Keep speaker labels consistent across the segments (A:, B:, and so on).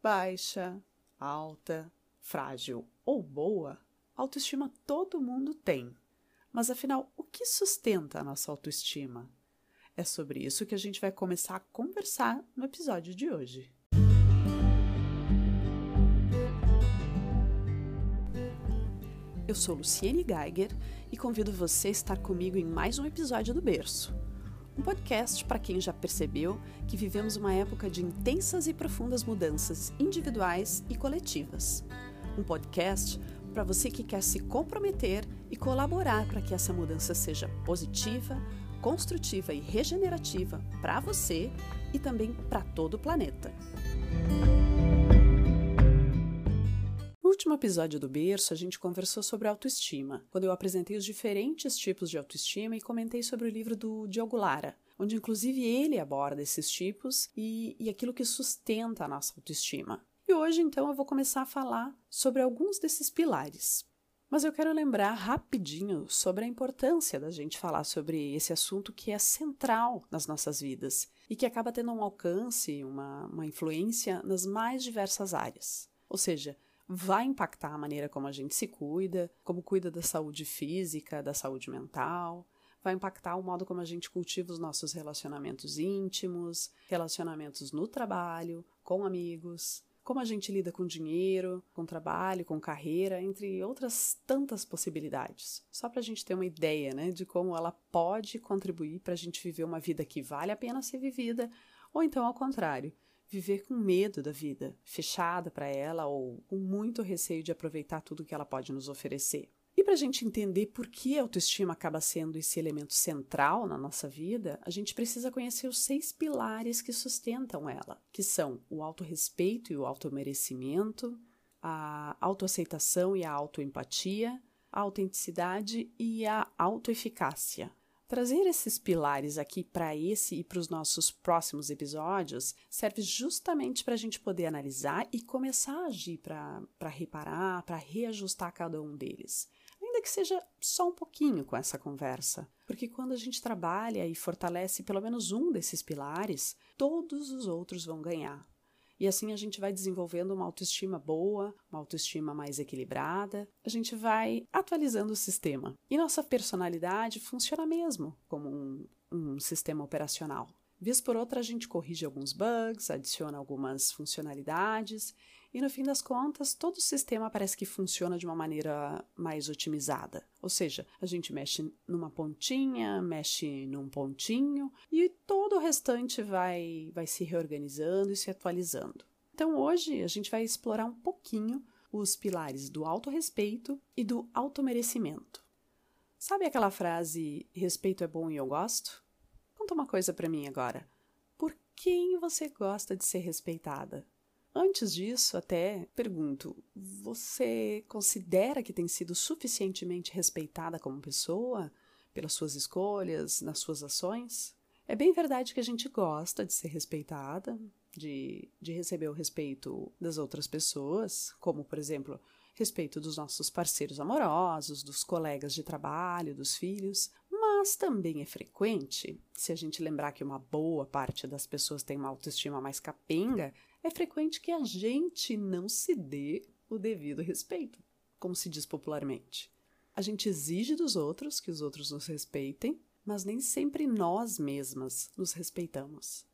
A: Baixa, alta, frágil ou boa, autoestima todo mundo tem. Mas afinal, o que sustenta a nossa autoestima? É sobre isso que a gente vai começar a conversar no episódio de hoje. Eu sou Luciene Geiger e convido você a estar comigo em mais um episódio do Berço. Um podcast para quem já percebeu que vivemos uma época de intensas e profundas mudanças individuais e coletivas. Um podcast para você que quer se comprometer e colaborar para que essa mudança seja positiva, construtiva e regenerativa para você e também para todo o planeta. Último episódio do Berço, a gente conversou sobre autoestima, quando eu apresentei os diferentes tipos de autoestima e comentei sobre o livro do Diogo Lara, onde inclusive ele aborda esses tipos e, e aquilo que sustenta a nossa autoestima. E hoje, então, eu vou começar a falar sobre alguns desses pilares. Mas eu quero lembrar rapidinho sobre a importância da gente falar sobre esse assunto que é central nas nossas vidas e que acaba tendo um alcance, uma, uma influência nas mais diversas áreas. Ou seja, vai impactar a maneira como a gente se cuida, como cuida da saúde física, da saúde mental, vai impactar o modo como a gente cultiva os nossos relacionamentos íntimos, relacionamentos no trabalho, com amigos, como a gente lida com dinheiro, com trabalho, com carreira, entre outras tantas possibilidades. Só para a gente ter uma ideia né, de como ela pode contribuir para a gente viver uma vida que vale a pena ser vivida, ou então ao contrário, viver com medo da vida, fechada para ela ou com muito receio de aproveitar tudo que ela pode nos oferecer. E para a gente entender por que a autoestima acaba sendo esse elemento central na nossa vida, a gente precisa conhecer os seis pilares que sustentam ela, que são o autorrespeito e o automerecimento, a autoaceitação e a autoempatia, a autenticidade e a autoeficácia. Trazer esses pilares aqui para esse e para os nossos próximos episódios serve justamente para a gente poder analisar e começar a agir para reparar, para reajustar cada um deles. Ainda que seja só um pouquinho com essa conversa. Porque quando a gente trabalha e fortalece pelo menos um desses pilares, todos os outros vão ganhar. E assim a gente vai desenvolvendo uma autoestima boa, uma autoestima mais equilibrada, a gente vai atualizando o sistema. E nossa personalidade funciona mesmo como um, um sistema operacional. Vez por outra, a gente corrige alguns bugs, adiciona algumas funcionalidades e no fim das contas, todo o sistema parece que funciona de uma maneira mais otimizada. Ou seja, a gente mexe numa pontinha, mexe num pontinho e todo o restante vai, vai se reorganizando e se atualizando. Então hoje a gente vai explorar um pouquinho os pilares do autorrespeito e do automerecimento. Sabe aquela frase respeito é bom e eu gosto? Conta uma coisa para mim agora. Por quem você gosta de ser respeitada? Antes disso, até pergunto: você considera que tem sido suficientemente respeitada como pessoa pelas suas escolhas, nas suas ações? É bem verdade que a gente gosta de ser respeitada, de, de receber o respeito das outras pessoas, como, por exemplo, respeito dos nossos parceiros amorosos, dos colegas de trabalho, dos filhos, mas também é frequente, se a gente lembrar que uma boa parte das pessoas tem uma autoestima mais capenga, é frequente que a gente não se dê o devido respeito, como se diz popularmente. A gente exige dos outros que os outros nos respeitem, mas nem sempre nós mesmas nos respeitamos.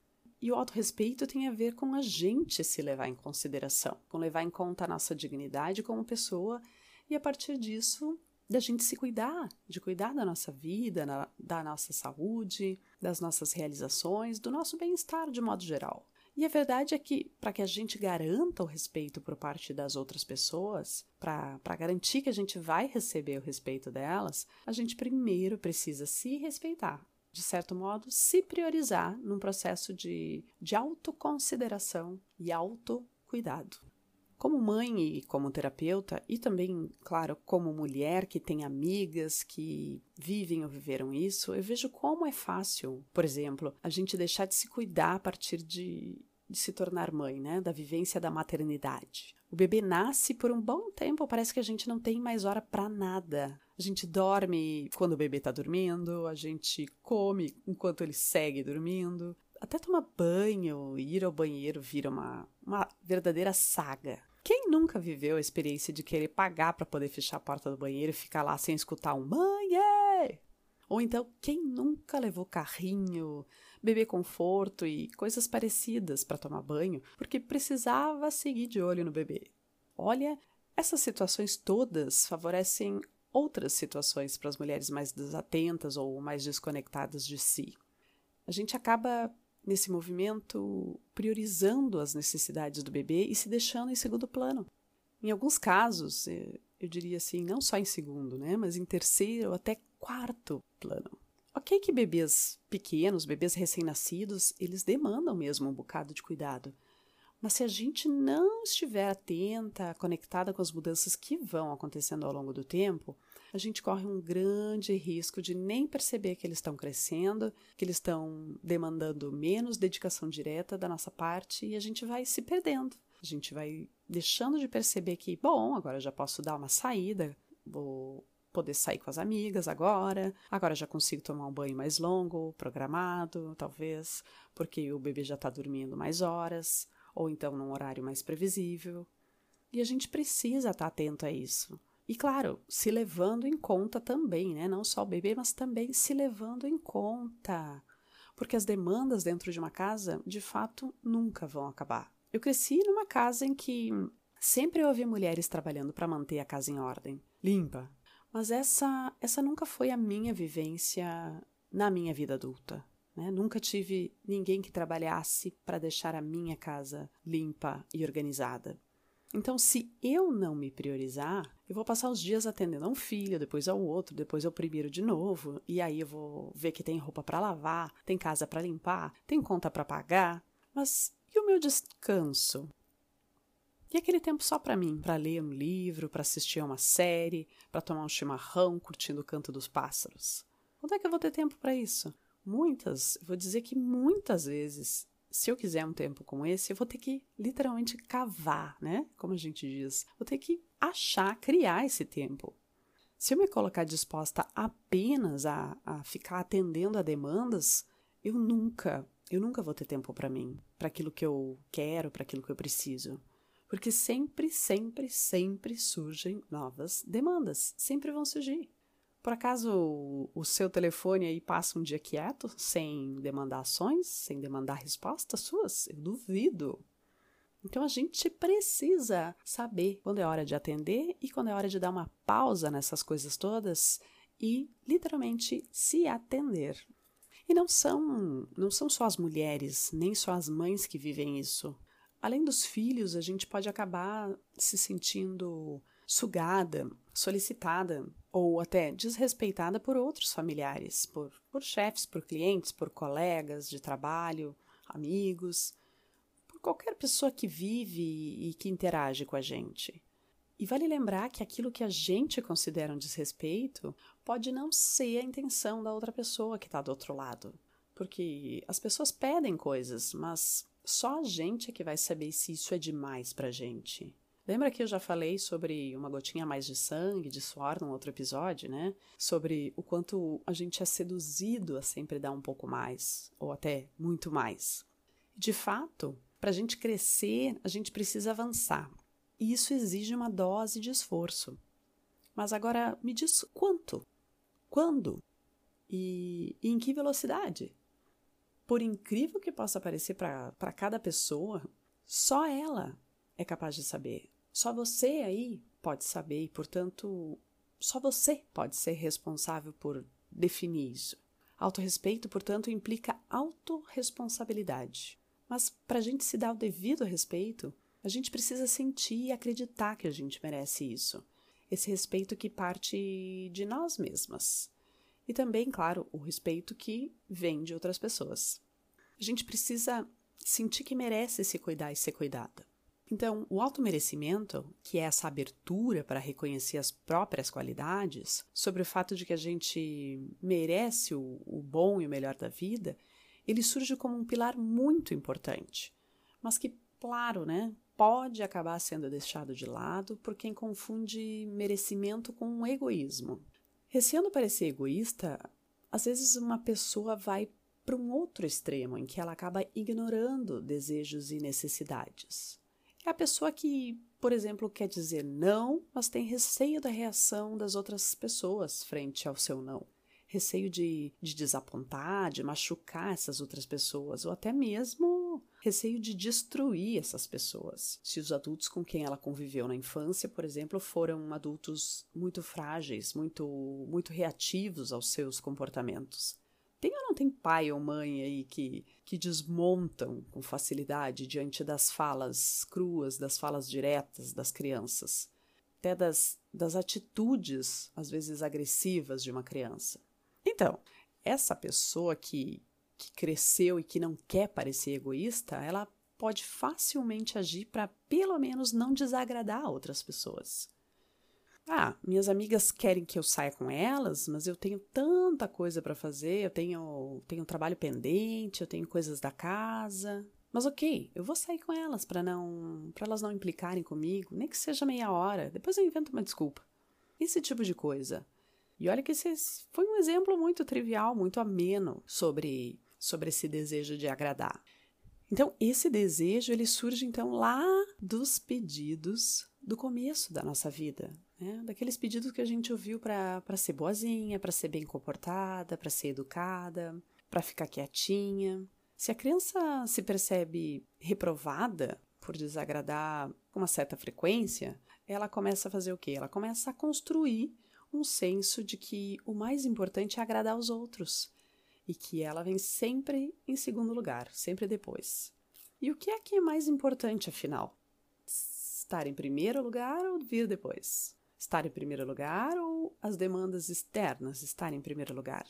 A: E o autorrespeito tem a ver com a gente se levar em consideração, com levar em conta a nossa dignidade como pessoa e, a partir disso, da gente se cuidar, de cuidar da nossa vida, na, da nossa saúde, das nossas realizações, do nosso bem-estar de modo geral. E a verdade é que, para que a gente garanta o respeito por parte das outras pessoas, para garantir que a gente vai receber o respeito delas, a gente primeiro precisa se respeitar. De certo modo, se priorizar num processo de, de autoconsideração e autocuidado. Como mãe e como terapeuta, e também, claro, como mulher que tem amigas que vivem ou viveram isso, eu vejo como é fácil, por exemplo, a gente deixar de se cuidar a partir de, de se tornar mãe, né? Da vivência da maternidade. O bebê nasce por um bom tempo, parece que a gente não tem mais hora para nada. A gente dorme quando o bebê está dormindo, a gente come enquanto ele segue dormindo, até tomar banho, ir ao banheiro vira uma, uma verdadeira saga. Quem nunca viveu a experiência de querer pagar para poder fechar a porta do banheiro e ficar lá sem escutar um banho? Ou então, quem nunca levou carrinho, bebê conforto e coisas parecidas para tomar banho porque precisava seguir de olho no bebê? Olha, essas situações todas favorecem outras situações para as mulheres mais desatentas ou mais desconectadas de si. A gente acaba nesse movimento priorizando as necessidades do bebê e se deixando em segundo plano. Em alguns casos, eh, eu diria assim, não só em segundo, né, mas em terceiro ou até quarto plano. Ok que bebês pequenos, bebês recém-nascidos, eles demandam mesmo um bocado de cuidado. Mas se a gente não estiver atenta, conectada com as mudanças que vão acontecendo ao longo do tempo, a gente corre um grande risco de nem perceber que eles estão crescendo, que eles estão demandando menos dedicação direta da nossa parte e a gente vai se perdendo. A gente vai deixando de perceber que, bom, agora já posso dar uma saída, vou poder sair com as amigas agora, agora já consigo tomar um banho mais longo, programado, talvez, porque o bebê já está dormindo mais horas, ou então num horário mais previsível. E a gente precisa estar tá atento a isso. E claro, se levando em conta também, né? Não só o bebê, mas também se levando em conta. Porque as demandas dentro de uma casa, de fato, nunca vão acabar. Eu cresci numa casa em que sempre houve mulheres trabalhando para manter a casa em ordem, limpa. Mas essa, essa nunca foi a minha vivência na minha vida adulta. Né? Nunca tive ninguém que trabalhasse para deixar a minha casa limpa e organizada. Então, se eu não me priorizar, eu vou passar os dias atendendo a um filho, depois ao outro, depois ao primeiro de novo, e aí eu vou ver que tem roupa para lavar, tem casa para limpar, tem conta para pagar. Mas e o meu descanso? E aquele tempo só para mim, para ler um livro, para assistir a uma série, para tomar um chimarrão curtindo o canto dos pássaros? Onde é que eu vou ter tempo para isso? Muitas, vou dizer que muitas vezes se eu quiser um tempo como esse, eu vou ter que literalmente cavar, né? Como a gente diz. Vou ter que achar, criar esse tempo. Se eu me colocar disposta apenas a, a ficar atendendo a demandas, eu nunca, eu nunca vou ter tempo para mim, para aquilo que eu quero, para aquilo que eu preciso. Porque sempre, sempre, sempre surgem novas demandas, sempre vão surgir. Por acaso o seu telefone aí passa um dia quieto, sem demandar ações, sem demandar respostas suas? Eu duvido. Então a gente precisa saber quando é hora de atender e quando é hora de dar uma pausa nessas coisas todas e literalmente se atender. E não são, não são só as mulheres, nem só as mães que vivem isso. Além dos filhos, a gente pode acabar se sentindo sugada, solicitada ou até desrespeitada por outros familiares, por, por chefes, por clientes, por colegas de trabalho, amigos, por qualquer pessoa que vive e que interage com a gente. E vale lembrar que aquilo que a gente considera um desrespeito pode não ser a intenção da outra pessoa que está do outro lado. Porque as pessoas pedem coisas, mas só a gente é que vai saber se isso é demais para a gente. Lembra que eu já falei sobre uma gotinha mais de sangue, de suor, num outro episódio, né? Sobre o quanto a gente é seduzido a sempre dar um pouco mais, ou até muito mais. De fato, para a gente crescer, a gente precisa avançar. E isso exige uma dose de esforço. Mas agora me diz quanto? Quando? E, e em que velocidade? Por incrível que possa parecer para cada pessoa, só ela é capaz de saber só você aí pode saber e, portanto, só você pode ser responsável por definir isso. Autorrespeito, portanto, implica autorresponsabilidade. Mas para a gente se dar o devido respeito, a gente precisa sentir e acreditar que a gente merece isso. Esse respeito que parte de nós mesmas. E também, claro, o respeito que vem de outras pessoas. A gente precisa sentir que merece se cuidar e ser cuidada. Então, o automerecimento, que é essa abertura para reconhecer as próprias qualidades, sobre o fato de que a gente merece o, o bom e o melhor da vida, ele surge como um pilar muito importante, mas que, claro, né, pode acabar sendo deixado de lado por quem confunde merecimento com um egoísmo. Receando parecer egoísta, às vezes uma pessoa vai para um outro extremo, em que ela acaba ignorando desejos e necessidades. É a pessoa que, por exemplo, quer dizer não, mas tem receio da reação das outras pessoas frente ao seu não. Receio de, de desapontar, de machucar essas outras pessoas, ou até mesmo receio de destruir essas pessoas. Se os adultos com quem ela conviveu na infância, por exemplo, foram adultos muito frágeis, muito, muito reativos aos seus comportamentos. Tem ou não tem pai ou mãe aí que, que desmontam com facilidade diante das falas cruas, das falas diretas das crianças? Até das, das atitudes, às vezes agressivas, de uma criança. Então, essa pessoa que, que cresceu e que não quer parecer egoísta, ela pode facilmente agir para pelo menos não desagradar outras pessoas. Ah, minhas amigas querem que eu saia com elas, mas eu tenho tanta coisa para fazer, eu tenho, tenho trabalho pendente, eu tenho coisas da casa. Mas ok, eu vou sair com elas para não, para elas não implicarem comigo, nem que seja meia hora. Depois eu invento uma desculpa. Esse tipo de coisa. E olha que esse foi um exemplo muito trivial, muito ameno sobre sobre esse desejo de agradar. Então, esse desejo ele surge então lá dos pedidos do começo da nossa vida, né? daqueles pedidos que a gente ouviu para ser boazinha, para ser bem comportada, para ser educada, para ficar quietinha. Se a criança se percebe reprovada por desagradar com uma certa frequência, ela começa a fazer o quê? Ela começa a construir um senso de que o mais importante é agradar os outros e que ela vem sempre em segundo lugar, sempre depois. E o que é que é mais importante, afinal? Estar em primeiro lugar ou vir depois? estar em primeiro lugar ou as demandas externas estar em primeiro lugar?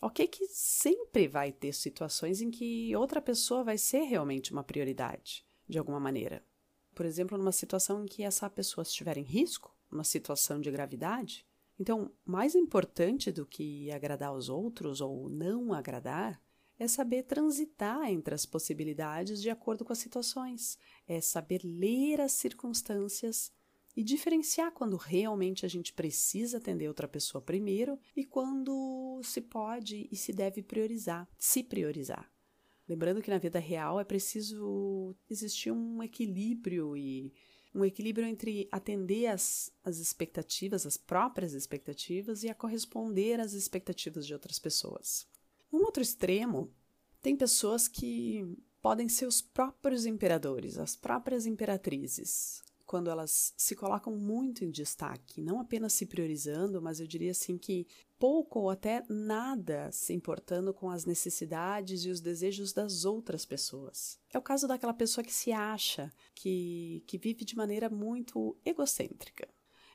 A: Ok, que sempre vai ter situações em que outra pessoa vai ser realmente uma prioridade, de alguma maneira. Por exemplo, numa situação em que essa pessoa estiver em risco, uma situação de gravidade. Então, mais importante do que agradar os outros ou não agradar é saber transitar entre as possibilidades de acordo com as situações, é saber ler as circunstâncias e diferenciar quando realmente a gente precisa atender outra pessoa primeiro e quando se pode e se deve priorizar, se priorizar. Lembrando que na vida real é preciso existir um equilíbrio e um equilíbrio entre atender as, as expectativas, as próprias expectativas, e a corresponder às expectativas de outras pessoas. No outro extremo, tem pessoas que podem ser os próprios imperadores, as próprias imperatrizes, quando elas se colocam muito em destaque, não apenas se priorizando, mas eu diria assim que pouco ou até nada se importando com as necessidades e os desejos das outras pessoas. É o caso daquela pessoa que se acha, que, que vive de maneira muito egocêntrica.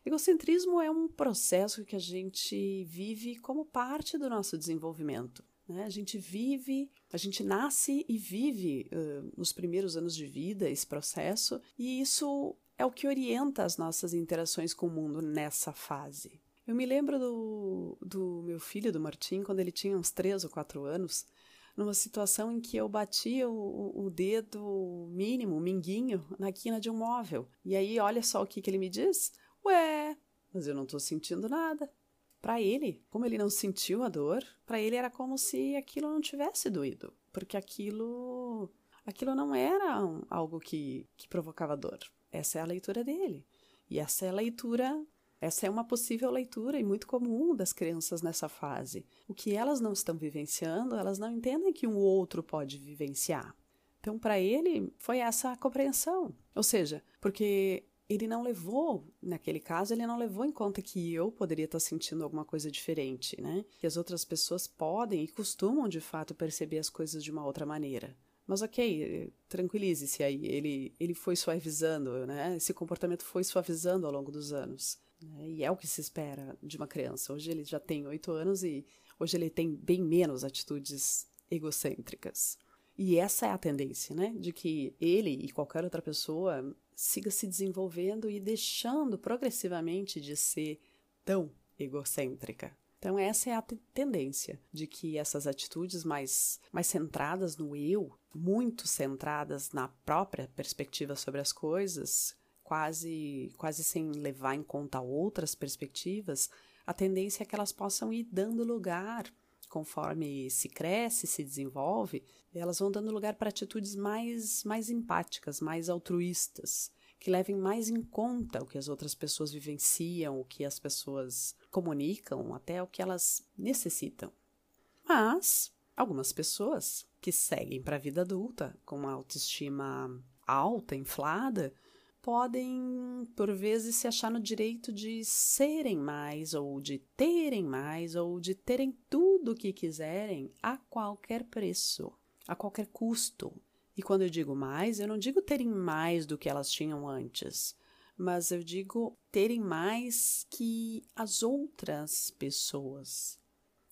A: Egocentrismo é um processo que a gente vive como parte do nosso desenvolvimento. Né? A gente vive, a gente nasce e vive uh, nos primeiros anos de vida esse processo, e isso é o que orienta as nossas interações com o mundo nessa fase. Eu me lembro do, do meu filho, do Martim, quando ele tinha uns três ou quatro anos, numa situação em que eu batia o, o dedo mínimo, o minguinho, na quina de um móvel. E aí, olha só o que, que ele me diz: Ué, mas eu não estou sentindo nada. Para ele, como ele não sentiu a dor, para ele era como se aquilo não tivesse doído, porque aquilo aquilo não era um, algo que, que provocava dor. Essa é a leitura dele. E essa é a leitura, essa é uma possível leitura e muito comum das crianças nessa fase. O que elas não estão vivenciando, elas não entendem que um outro pode vivenciar. Então, para ele, foi essa a compreensão. Ou seja, porque ele não levou, naquele caso, ele não levou em conta que eu poderia estar sentindo alguma coisa diferente, né? Que as outras pessoas podem e costumam, de fato, perceber as coisas de uma outra maneira. Mas ok, tranquilize-se aí. Ele, ele foi suavizando, né? Esse comportamento foi suavizando ao longo dos anos. Né? E é o que se espera de uma criança. Hoje ele já tem oito anos e hoje ele tem bem menos atitudes egocêntricas. E essa é a tendência, né? De que ele e qualquer outra pessoa siga se desenvolvendo e deixando progressivamente de ser tão egocêntrica. Então, essa é a tendência de que essas atitudes mais, mais centradas no eu, muito centradas na própria perspectiva sobre as coisas, quase, quase sem levar em conta outras perspectivas, a tendência é que elas possam ir dando lugar conforme se cresce, se desenvolve, elas vão dando lugar para atitudes mais, mais empáticas, mais altruístas, que levem mais em conta o que as outras pessoas vivenciam, o que as pessoas comunicam, até o que elas necessitam. Mas algumas pessoas que seguem para a vida adulta com uma autoestima alta, inflada, podem, por vezes, se achar no direito de serem mais, ou de terem mais, ou de terem tudo o que quiserem a qualquer preço, a qualquer custo. E quando eu digo mais, eu não digo terem mais do que elas tinham antes, mas eu digo terem mais que as outras pessoas.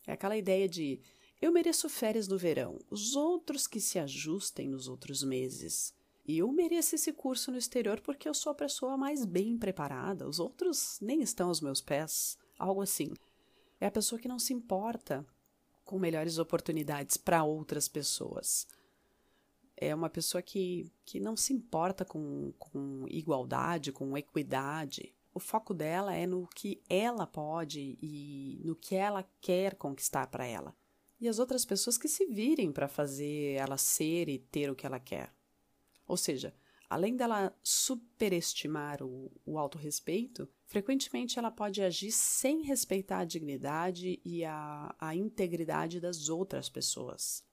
A: É aquela ideia de eu mereço férias no verão, os outros que se ajustem nos outros meses. E eu mereço esse curso no exterior porque eu sou a pessoa mais bem preparada, os outros nem estão aos meus pés, algo assim. É a pessoa que não se importa com melhores oportunidades para outras pessoas. É uma pessoa que, que não se importa com, com igualdade, com equidade. O foco dela é no que ela pode e no que ela quer conquistar para ela. E as outras pessoas que se virem para fazer ela ser e ter o que ela quer. Ou seja, além dela superestimar o, o autorrespeito, frequentemente ela pode agir sem respeitar a dignidade e a, a integridade das outras pessoas.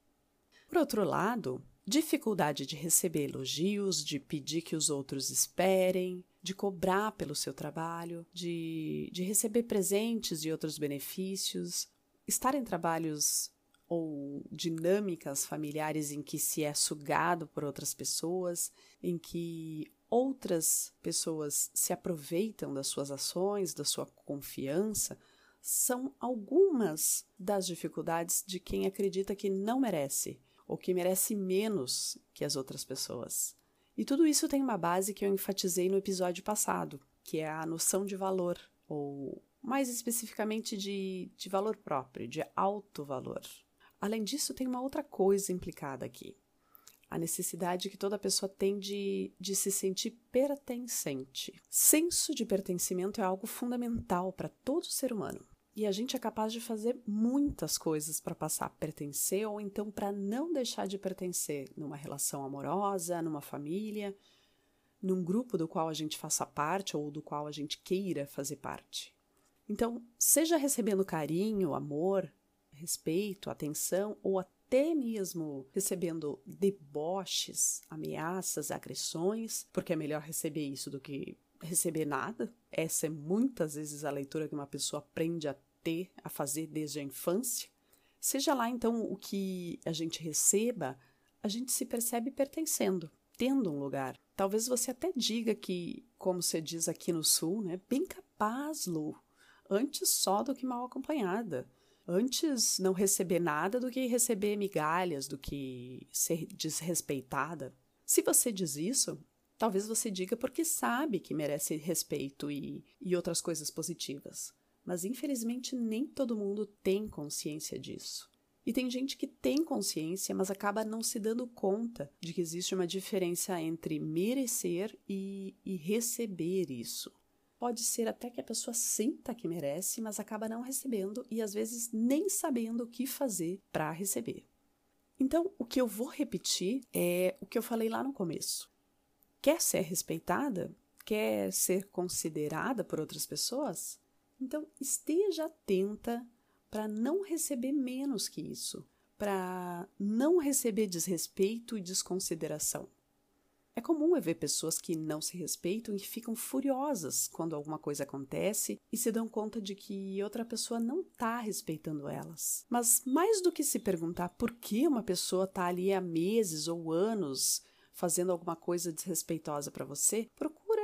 A: Por outro lado, dificuldade de receber elogios, de pedir que os outros esperem, de cobrar pelo seu trabalho, de, de receber presentes e outros benefícios, estar em trabalhos ou dinâmicas familiares em que se é sugado por outras pessoas, em que outras pessoas se aproveitam das suas ações, da sua confiança, são algumas das dificuldades de quem acredita que não merece ou que merece menos que as outras pessoas. E tudo isso tem uma base que eu enfatizei no episódio passado, que é a noção de valor, ou mais especificamente de, de valor próprio, de alto valor. Além disso, tem uma outra coisa implicada aqui. A necessidade que toda pessoa tem de, de se sentir pertencente. Senso de pertencimento é algo fundamental para todo ser humano. E a gente é capaz de fazer muitas coisas para passar a pertencer ou então para não deixar de pertencer numa relação amorosa, numa família, num grupo do qual a gente faça parte ou do qual a gente queira fazer parte. Então, seja recebendo carinho, amor, respeito, atenção ou até mesmo recebendo deboches, ameaças, agressões, porque é melhor receber isso do que receber nada. Essa é muitas vezes a leitura que uma pessoa aprende a ter, a fazer desde a infância. Seja lá então o que a gente receba, a gente se percebe pertencendo, tendo um lugar. Talvez você até diga que, como se diz aqui no sul, né, bem capaz, Lu, antes só do que mal acompanhada. Antes não receber nada do que receber migalhas, do que ser desrespeitada. Se você diz isso, talvez você diga porque sabe que merece respeito e, e outras coisas positivas. Mas infelizmente nem todo mundo tem consciência disso. E tem gente que tem consciência, mas acaba não se dando conta de que existe uma diferença entre merecer e, e receber isso. Pode ser até que a pessoa sinta que merece, mas acaba não recebendo e às vezes nem sabendo o que fazer para receber. Então, o que eu vou repetir é o que eu falei lá no começo. Quer ser respeitada? Quer ser considerada por outras pessoas? Então, esteja atenta para não receber menos que isso, para não receber desrespeito e desconsideração. É comum ver pessoas que não se respeitam e ficam furiosas quando alguma coisa acontece e se dão conta de que outra pessoa não está respeitando elas. Mas mais do que se perguntar por que uma pessoa está ali há meses ou anos fazendo alguma coisa desrespeitosa para você, procura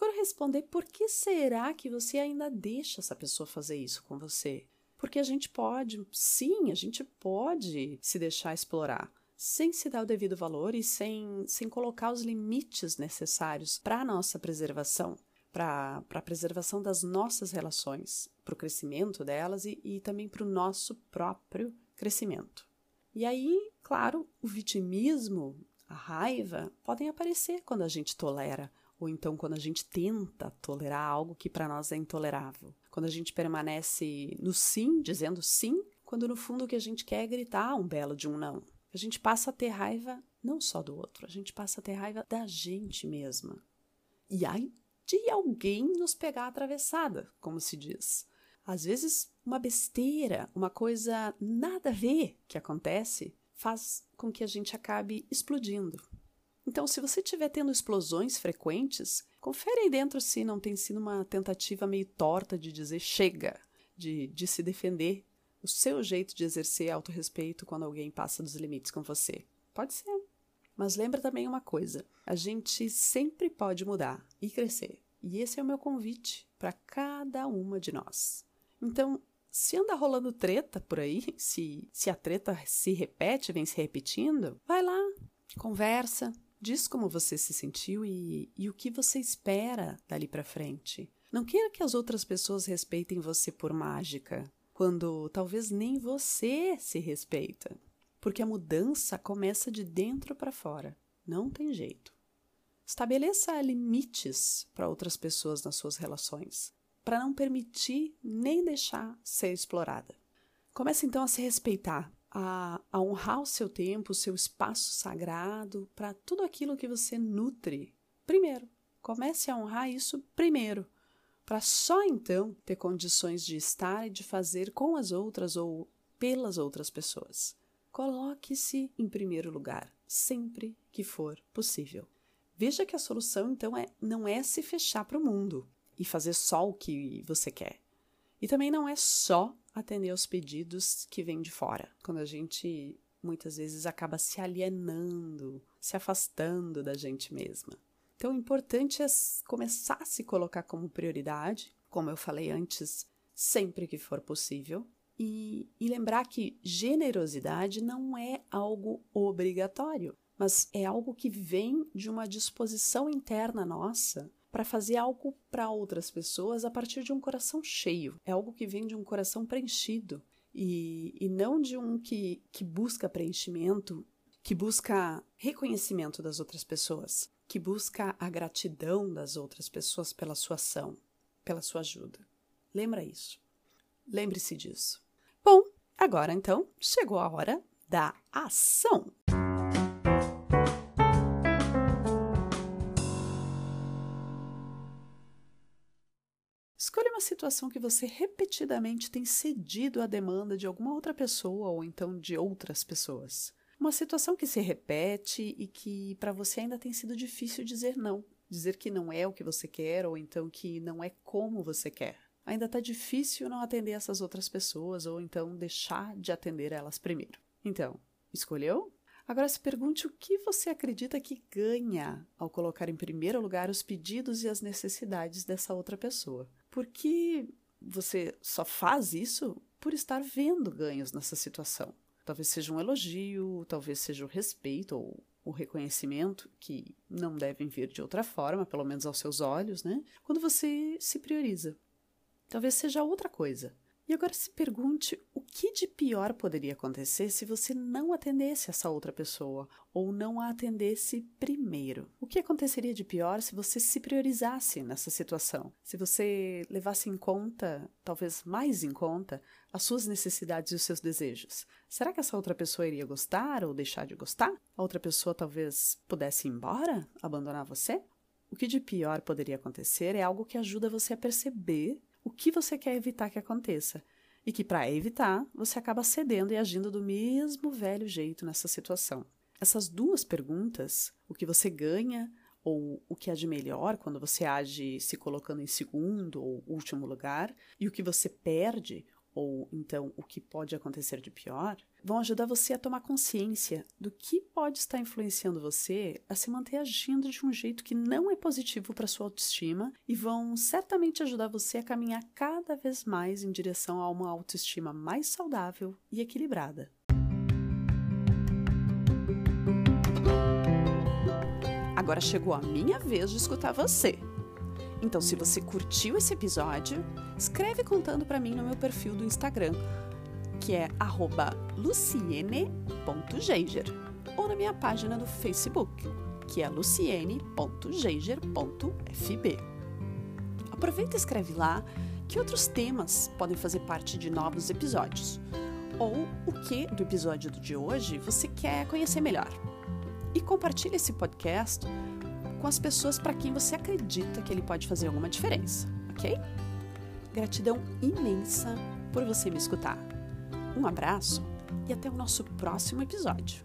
A: procura responder por que será que você ainda deixa essa pessoa fazer isso com você? Porque a gente pode, sim, a gente pode se deixar explorar sem se dar o devido valor e sem, sem colocar os limites necessários para a nossa preservação, para a preservação das nossas relações, para o crescimento delas e, e também para o nosso próprio crescimento. E aí, claro, o vitimismo, a raiva podem aparecer quando a gente tolera ou então quando a gente tenta tolerar algo que para nós é intolerável. Quando a gente permanece no sim, dizendo sim quando no fundo o que a gente quer é gritar um belo de um não. A gente passa a ter raiva não só do outro, a gente passa a ter raiva da gente mesma. E aí de alguém nos pegar atravessada, como se diz. Às vezes, uma besteira, uma coisa nada a ver que acontece, faz com que a gente acabe explodindo. Então, se você estiver tendo explosões frequentes, confere aí dentro se não tem sido uma tentativa meio torta de dizer chega, de, de se defender, o seu jeito de exercer autorrespeito quando alguém passa dos limites com você. Pode ser. Mas lembra também uma coisa: a gente sempre pode mudar e crescer. E esse é o meu convite para cada uma de nós. Então, se anda rolando treta por aí, se, se a treta se repete, vem se repetindo, vai lá, conversa, diz como você se sentiu e, e o que você espera dali para frente. Não queira que as outras pessoas respeitem você por mágica, quando talvez nem você se respeita. Porque a mudança começa de dentro para fora. Não tem jeito. Estabeleça limites para outras pessoas nas suas relações, para não permitir nem deixar ser explorada. Comece então a se respeitar, a, a honrar o seu tempo, o seu espaço sagrado, para tudo aquilo que você nutre. Primeiro, comece a honrar isso primeiro, para só então ter condições de estar e de fazer com as outras ou pelas outras pessoas. Coloque-se em primeiro lugar, sempre que for possível. Veja que a solução, então, é, não é se fechar para o mundo e fazer só o que você quer. E também não é só atender aos pedidos que vêm de fora, quando a gente muitas vezes acaba se alienando, se afastando da gente mesma. Então, o importante é começar a se colocar como prioridade, como eu falei antes, sempre que for possível, e, e lembrar que generosidade não é algo obrigatório mas é algo que vem de uma disposição interna nossa para fazer algo para outras pessoas a partir de um coração cheio. É algo que vem de um coração preenchido. E, e não de um que, que busca preenchimento, que busca reconhecimento das outras pessoas, que busca a gratidão das outras pessoas pela sua ação, pela sua ajuda. Lembra isso. Lembre-se disso. Bom, agora então chegou a hora da ação. Escolha uma situação que você repetidamente tem cedido à demanda de alguma outra pessoa ou então de outras pessoas. Uma situação que se repete e que para você ainda tem sido difícil dizer não. Dizer que não é o que você quer ou então que não é como você quer. Ainda está difícil não atender essas outras pessoas ou então deixar de atender elas primeiro. Então, escolheu? Agora se pergunte o que você acredita que ganha ao colocar em primeiro lugar os pedidos e as necessidades dessa outra pessoa porque você só faz isso por estar vendo ganhos nessa situação. Talvez seja um elogio, talvez seja o respeito ou o reconhecimento, que não devem vir de outra forma, pelo menos aos seus olhos, né? Quando você se prioriza. Talvez seja outra coisa. E agora se pergunte o que de pior poderia acontecer se você não atendesse essa outra pessoa ou não a atendesse primeiro. O que aconteceria de pior se você se priorizasse nessa situação? Se você levasse em conta, talvez mais em conta, as suas necessidades e os seus desejos? Será que essa outra pessoa iria gostar ou deixar de gostar? A outra pessoa talvez pudesse ir embora, abandonar você? O que de pior poderia acontecer é algo que ajuda você a perceber o que você quer evitar que aconteça. E que, para evitar, você acaba cedendo e agindo do mesmo velho jeito nessa situação. Essas duas perguntas, o que você ganha ou o que há de melhor quando você age se colocando em segundo ou último lugar, e o que você perde ou então o que pode acontecer de pior, vão ajudar você a tomar consciência do que pode estar influenciando você a se manter agindo de um jeito que não é positivo para sua autoestima e vão certamente ajudar você a caminhar cada vez mais em direção a uma autoestima mais saudável e equilibrada. Agora chegou a minha vez de escutar você. Então, se você curtiu esse episódio, escreve contando para mim no meu perfil do Instagram, que é luciene.geiger, ou na minha página do Facebook, que é luciene.geiger.fb. Aproveita e escreve lá que outros temas podem fazer parte de novos episódios. ou o que do episódio de hoje você quer conhecer melhor. E compartilhe esse podcast com as pessoas para quem você acredita que ele pode fazer alguma diferença, ok? Gratidão imensa por você me escutar. Um abraço e até o nosso próximo episódio.